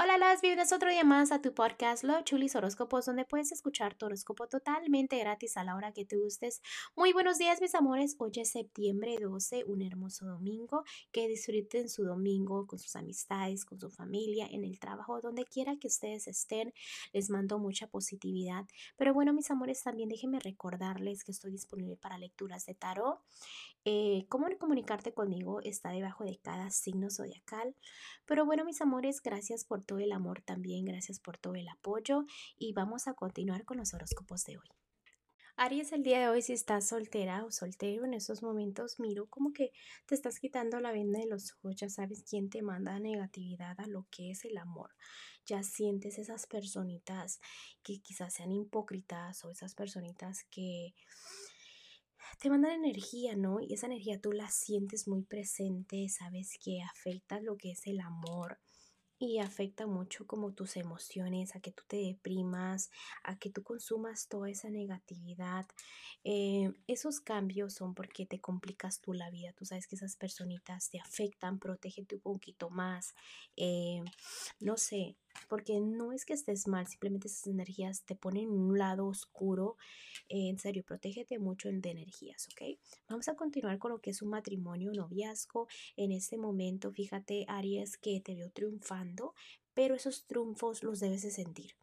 Hola, las bienvenidas otro día más a tu podcast Lo Chulis Horóscopos, donde puedes escuchar tu horóscopo totalmente gratis a la hora que te gustes. Muy buenos días, mis amores. Hoy es septiembre 12, un hermoso domingo. Que disfruten su domingo con sus amistades, con su familia, en el trabajo, donde quiera que ustedes estén. Les mando mucha positividad. Pero bueno, mis amores, también déjenme recordarles que estoy disponible para lecturas de tarot. Eh, cómo comunicarte conmigo está debajo de cada signo zodiacal. Pero bueno, mis amores, gracias por todo el amor también, gracias por todo el apoyo y vamos a continuar con los horóscopos de hoy. Aries, el día de hoy, si estás soltera o soltero en estos momentos, miro como que te estás quitando la venda de los ojos, ya sabes quién te manda negatividad a lo que es el amor. Ya sientes esas personitas que quizás sean hipócritas o esas personitas que te mandan energía, ¿no? Y esa energía tú la sientes muy presente, sabes que afecta lo que es el amor y afecta mucho como tus emociones, a que tú te deprimas, a que tú consumas toda esa negatividad. Eh, esos cambios son porque te complicas tú la vida. Tú sabes que esas personitas te afectan, protégete un poquito más. Eh, no sé, porque no es que estés mal, simplemente esas energías te ponen en un lado oscuro. En serio, protégete mucho de energías, ¿ok? Vamos a continuar con lo que es un matrimonio, noviazgo. En este momento, fíjate, Aries, que te veo triunfando, pero esos triunfos los debes de sentir.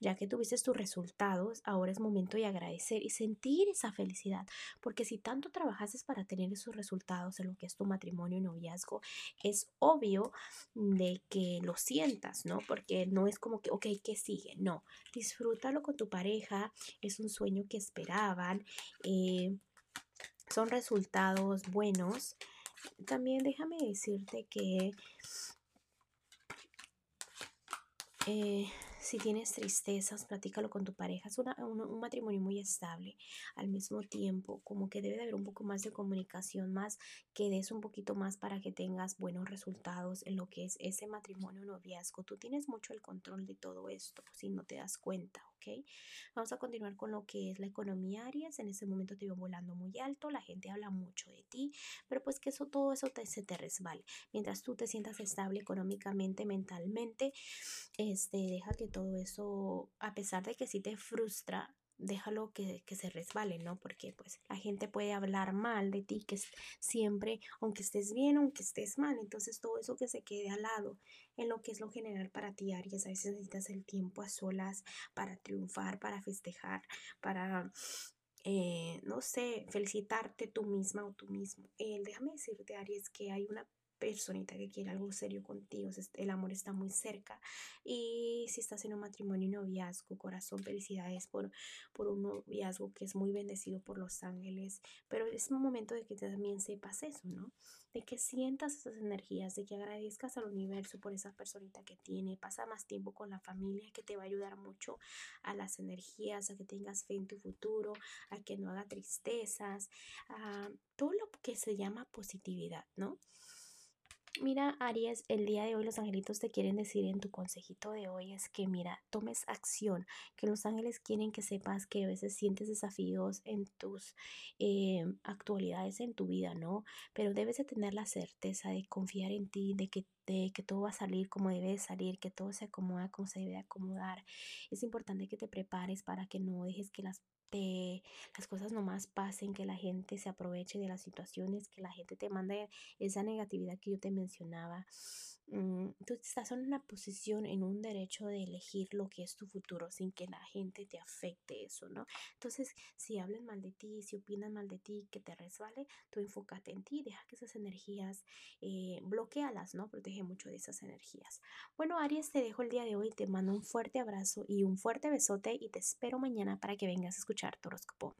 Ya que tuviste tus resultados, ahora es momento de agradecer y sentir esa felicidad, porque si tanto trabajaste para tener esos resultados en lo que es tu matrimonio y noviazgo, es obvio de que lo sientas, ¿no? Porque no es como que, ok, ¿qué sigue? No, disfrútalo con tu pareja, es un sueño que esperaban, eh, son resultados buenos. También déjame decirte que eh, si tienes tristezas, platícalo con tu pareja. Es un, matrimonio muy estable. Al mismo tiempo, como que debe de haber un poco más de comunicación, más que des un poquito más para que tengas buenos resultados en lo que es ese matrimonio noviazgo. Tú tienes mucho el control de todo esto, si no te das cuenta, ¿ok? Vamos a continuar con lo que es la economía Aries. En ese momento te veo volando muy alto, la gente habla mucho de ti, pero pues que eso, todo eso te, se te resbale. Mientras tú te sientas estable económicamente, mentalmente, este, deja que todo eso, a pesar de que sí te frustra, déjalo que, que, se resbale, ¿no? Porque pues la gente puede hablar mal de ti, que siempre, aunque estés bien, aunque estés mal, entonces todo eso que se quede al lado en lo que es lo general para ti, Aries, a veces necesitas el tiempo a solas para triunfar, para festejar, para... Eh, no sé, felicitarte tú misma o tú mismo. Eh, déjame decirte, Aries, que hay una personita que quiere algo serio contigo, el amor está muy cerca y si estás en un matrimonio y noviazgo, corazón, felicidades por, por un noviazgo que es muy bendecido por los ángeles, pero es un momento de que también sepas eso, ¿no? De que sientas esas energías, de que agradezcas al universo por esa personita que tiene, pasa más tiempo con la familia que te va a ayudar mucho a las energías, a que tengas fe en tu futuro, a que no haga tristezas, a todo lo que se llama positividad, ¿no? Mira, Aries, el día de hoy los angelitos te quieren decir en tu consejito de hoy es que, mira, tomes acción, que los ángeles quieren que sepas que a veces sientes desafíos en tus eh, actualidades en tu vida, ¿no? Pero debes de tener la certeza de confiar en ti, de que, de que todo va a salir como debe salir, que todo se acomoda como se debe acomodar. Es importante que te prepares para que no dejes que las te, las cosas nomás pasen, que la gente se aproveche de las situaciones, que la gente te mande esa negatividad que yo te mencionaba. Mm, tú estás en una posición, en un derecho de elegir lo que es tu futuro sin que la gente te afecte eso, ¿no? Entonces, si hablan mal de ti, si opinan mal de ti, que te resbale, tú enfócate en ti, deja que esas energías, eh, bloquealas, ¿no? Protege mucho de esas energías. Bueno, Aries, te dejo el día de hoy, te mando un fuerte abrazo y un fuerte besote y te espero mañana para que vengas a escuchar tu horóscopo.